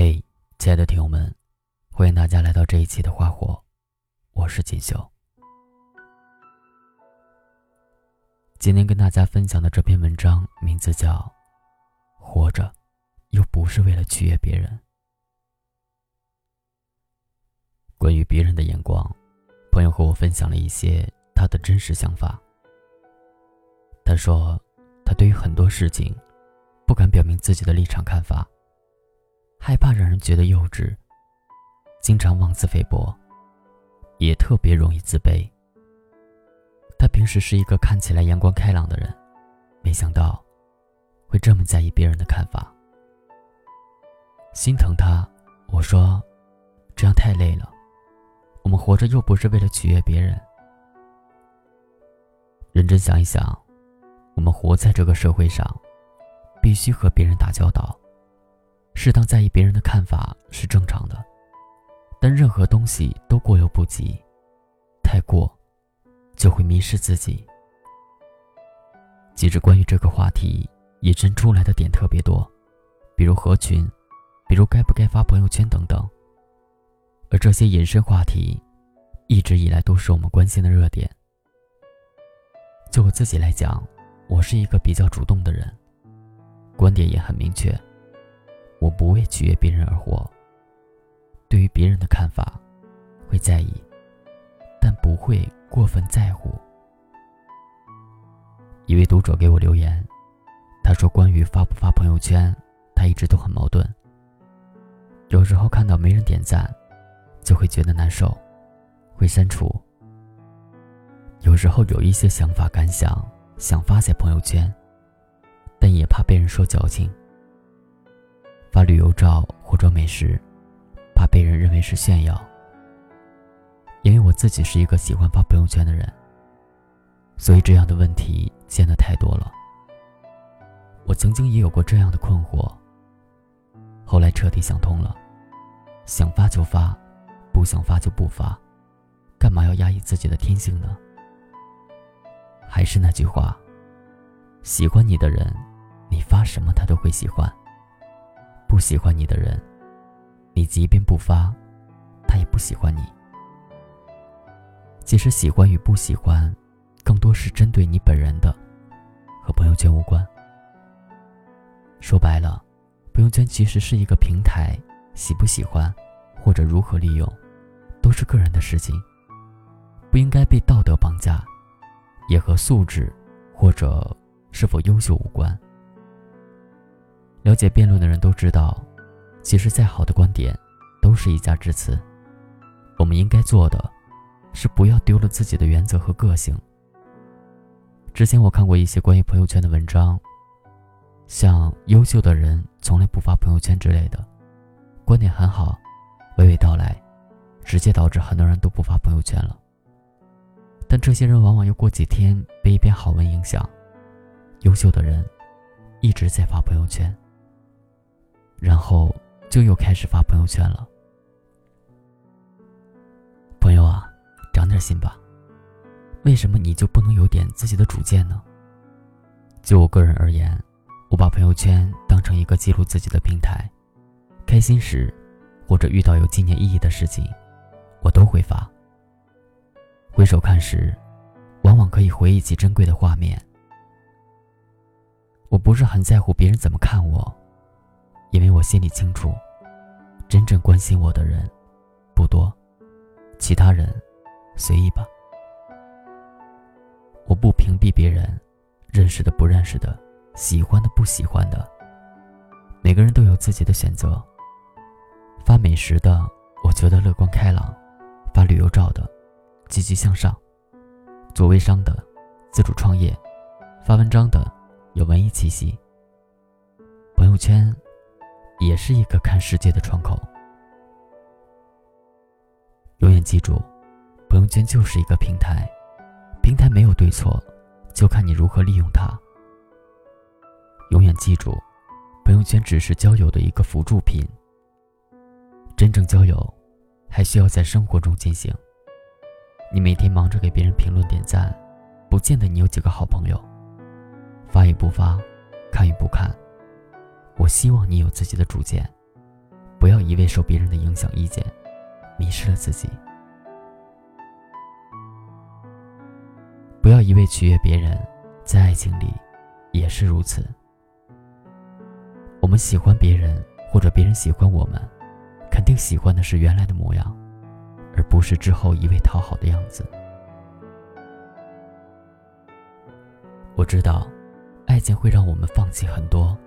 嘿，亲爱的听友们，欢迎大家来到这一期的花火，我是锦绣。今天跟大家分享的这篇文章名字叫《活着，又不是为了取悦别人》。关于别人的眼光，朋友和我分享了一些他的真实想法。他说，他对于很多事情，不敢表明自己的立场看法。害怕让人觉得幼稚，经常妄自菲薄，也特别容易自卑。他平时是一个看起来阳光开朗的人，没想到会这么在意别人的看法。心疼他，我说，这样太累了。我们活着又不是为了取悦别人。认真想一想，我们活在这个社会上，必须和别人打交道。适当在意别人的看法是正常的，但任何东西都过犹不及，太过就会迷失自己。其实关于这个话题，引申出来的点特别多，比如合群，比如该不该发朋友圈等等。而这些引申话题，一直以来都是我们关心的热点。就我自己来讲，我是一个比较主动的人，观点也很明确。我不为取悦别人而活。对于别人的看法，会在意，但不会过分在乎。一位读者给我留言，他说：“关于发不发朋友圈，他一直都很矛盾。有时候看到没人点赞，就会觉得难受，会删除；有时候有一些想法感想想发在朋友圈，但也怕被人说矫情。”发旅游照或者美食，怕被人认为是炫耀。因为我自己是一个喜欢发朋友圈的人，所以这样的问题见得太多了。我曾经也有过这样的困惑，后来彻底想通了：想发就发，不想发就不发，干嘛要压抑自己的天性呢？还是那句话，喜欢你的人，你发什么他都会喜欢。不喜欢你的人，你即便不发，他也不喜欢你。其实喜欢与不喜欢，更多是针对你本人的，和朋友圈无关。说白了，朋友圈其实是一个平台，喜不喜欢，或者如何利用，都是个人的事情，不应该被道德绑架，也和素质或者是否优秀无关。了解辩论的人都知道，其实再好的观点，都是一家之词。我们应该做的，是不要丢了自己的原则和个性。之前我看过一些关于朋友圈的文章，像“优秀的人从来不发朋友圈”之类的，观点很好，娓娓道来，直接导致很多人都不发朋友圈了。但这些人往往又过几天被一篇好文影响，优秀的人一直在发朋友圈。然后就又开始发朋友圈了。朋友啊，长点心吧。为什么你就不能有点自己的主见呢？就我个人而言，我把朋友圈当成一个记录自己的平台。开心时，或者遇到有纪念意义的事情，我都会发。回首看时，往往可以回忆起珍贵的画面。我不是很在乎别人怎么看我。因为我心里清楚，真正关心我的人不多，其他人随意吧。我不屏蔽别人，认识的不认识的，喜欢的不喜欢的，每个人都有自己的选择。发美食的，我觉得乐观开朗；发旅游照的，积极向上；做微商的，自主创业；发文章的，有文艺气息。朋友圈。也是一个看世界的窗口。永远记住，朋友圈就是一个平台，平台没有对错，就看你如何利用它。永远记住，朋友圈只是交友的一个辅助品。真正交友，还需要在生活中进行。你每天忙着给别人评论点赞，不见得你有几个好朋友。发与不发，看与不看。我希望你有自己的主见，不要一味受别人的影响意见，迷失了自己。不要一味取悦别人，在爱情里也是如此。我们喜欢别人，或者别人喜欢我们，肯定喜欢的是原来的模样，而不是之后一味讨好的样子。我知道，爱情会让我们放弃很多，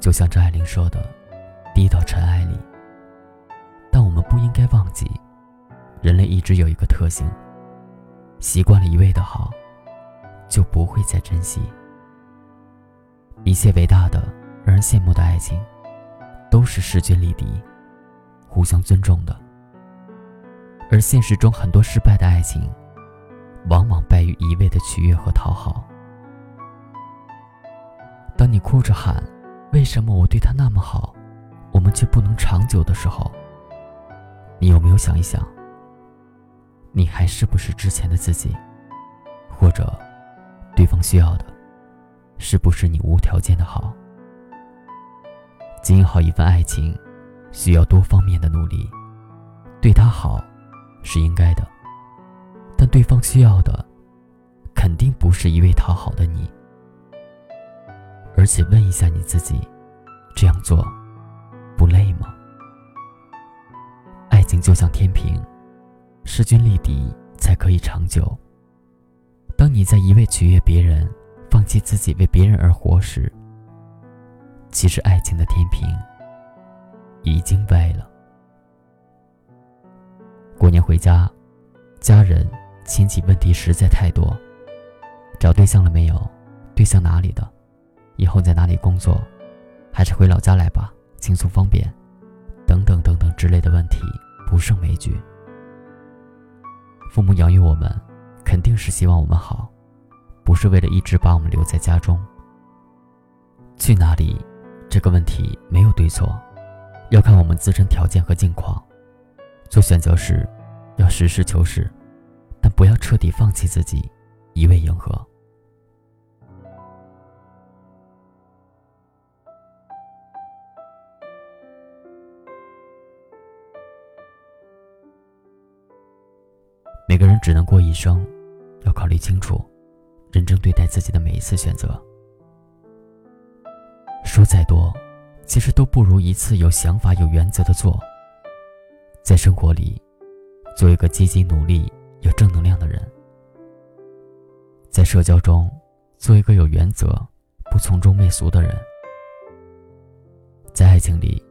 就像张爱玲说的：“低到尘埃里。”但我们不应该忘记，人类一直有一个特性。习惯了一味的好，就不会再珍惜。一切伟大的、让人羡慕的爱情，都是势均力敌、互相尊重的。而现实中很多失败的爱情，往往败于一味的取悦和讨好。当你哭着喊“为什么我对他那么好，我们却不能长久”的时候，你有没有想一想？你还是不是之前的自己？或者，对方需要的，是不是你无条件的好？经营好一份爱情，需要多方面的努力。对他好，是应该的，但对方需要的，肯定不是一味讨好的你。而且问一下你自己，这样做，不累吗？爱情就像天平。势均力敌才可以长久。当你在一味取悦别人，放弃自己为别人而活时，其实爱情的天平已经歪了。过年回家，家人亲戚问题实在太多：找对象了没有？对象哪里的？以后在哪里工作？还是回老家来吧，轻松方便。等等等等之类的问题不胜枚举。父母养育我们，肯定是希望我们好，不是为了一直把我们留在家中。去哪里，这个问题没有对错，要看我们自身条件和境况。做选择时，要实事求是，但不要彻底放弃自己，一味迎合。每个人只能过一生，要考虑清楚，认真对待自己的每一次选择。说再多，其实都不如一次有想法、有原则的做。在生活里，做一个积极努力、有正能量的人；在社交中，做一个有原则、不从众媚俗的人；在爱情里，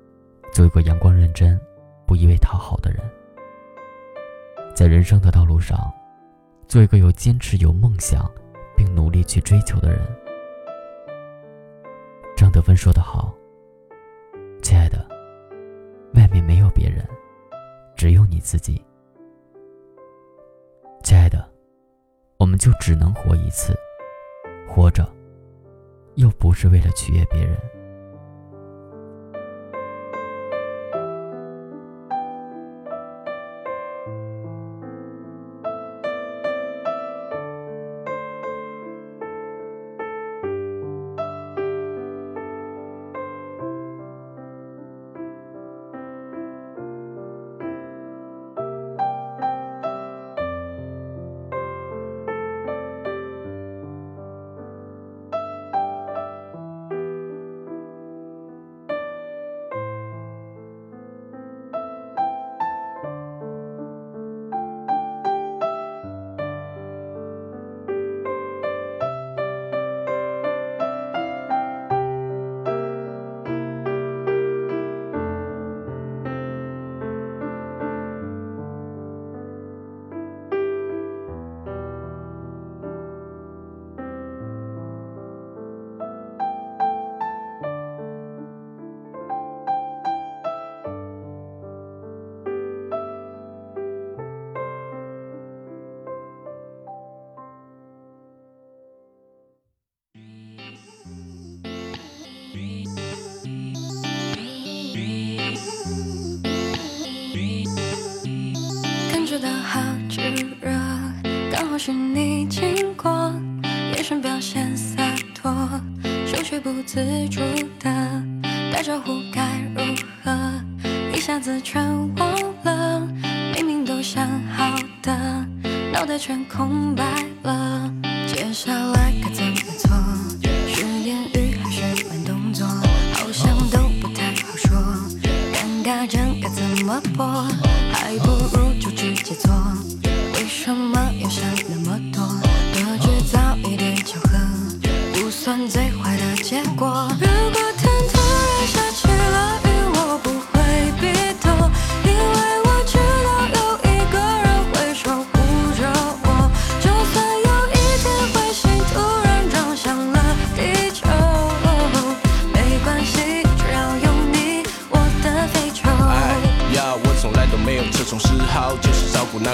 做一个阳光认真、不一味讨好的人。在人生的道路上，做一个有坚持、有梦想，并努力去追求的人。张德芬说得好：“亲爱的，外面没有别人，只有你自己。亲爱的，我们就只能活一次，活着，又不是为了取悦别人。”是你经过，眼神表现洒脱，手却不自主的打招呼该如何？一下子全忘了，明明都想好的，脑袋全空白了。接下来该怎么做？是言语还是慢动作？好像都不太好说。尴尬症该怎么破？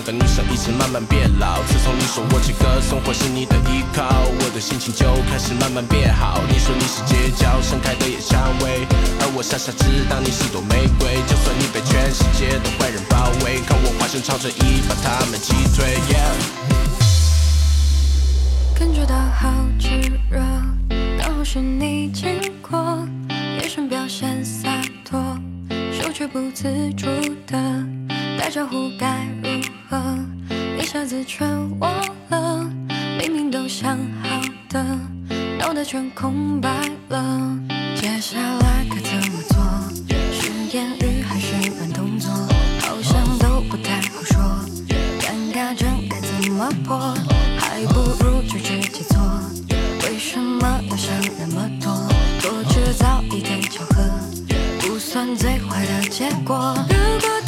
那个女生，一直慢慢变老。自从你说我这个生活是你的依靠，我的心情就开始慢慢变好。你说你是街角盛开的野蔷薇，而我傻傻知道你是朵玫瑰。就算你被全世界的坏人包围，看我化身超人一把他们击退。感觉到好炙热，刚好是你经过，眼神表现洒脱，手却不自主的打招呼该如何一下子全忘了明明都想好的脑袋全空白了接下来该怎么做是言语还是慢动作好像都不太好说尴尬症该怎么破还不如就直接做为什么要想那么多多制造一点巧合不算最坏的结果如果